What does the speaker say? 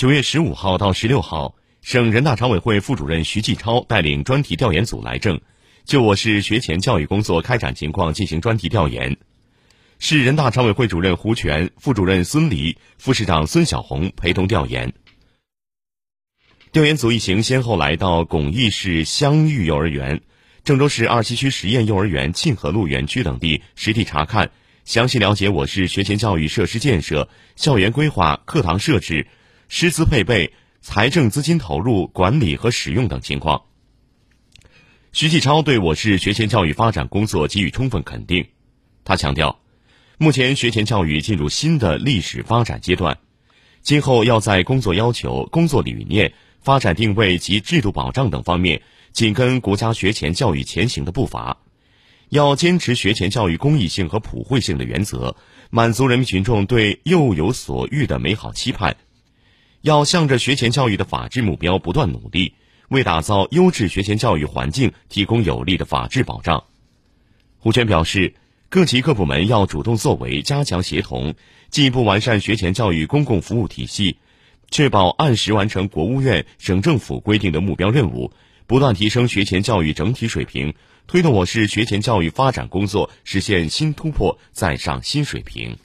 九月十五号到十六号，省人大常委会副主任徐继超带领专题调研组来郑，就我市学前教育工作开展情况进行专题调研。市人大常委会主任胡全、副主任孙黎、副市长孙小红陪同调研。调研组一行先后来到巩义市香玉幼儿园、郑州市二七区实验幼儿园沁河路园区等地实地查看，详细了解我市学前教育设施建设、校园规划、课堂设置、师资配备、财政资金投入、管理和使用等情况。徐继超对我市学前教育发展工作给予充分肯定，他强调。目前，学前教育进入新的历史发展阶段，今后要在工作要求、工作理念、发展定位及制度保障等方面紧跟国家学前教育前行的步伐，要坚持学前教育公益性和普惠性的原则，满足人民群众对幼有所育的美好期盼，要向着学前教育的法治目标不断努力，为打造优质学前教育环境提供有力的法治保障。胡全表示。各级各部门要主动作为，加强协同，进一步完善学前教育公共服务体系，确保按时完成国务院、省政府规定的目标任务，不断提升学前教育整体水平，推动我市学前教育发展工作实现新突破，再上新水平。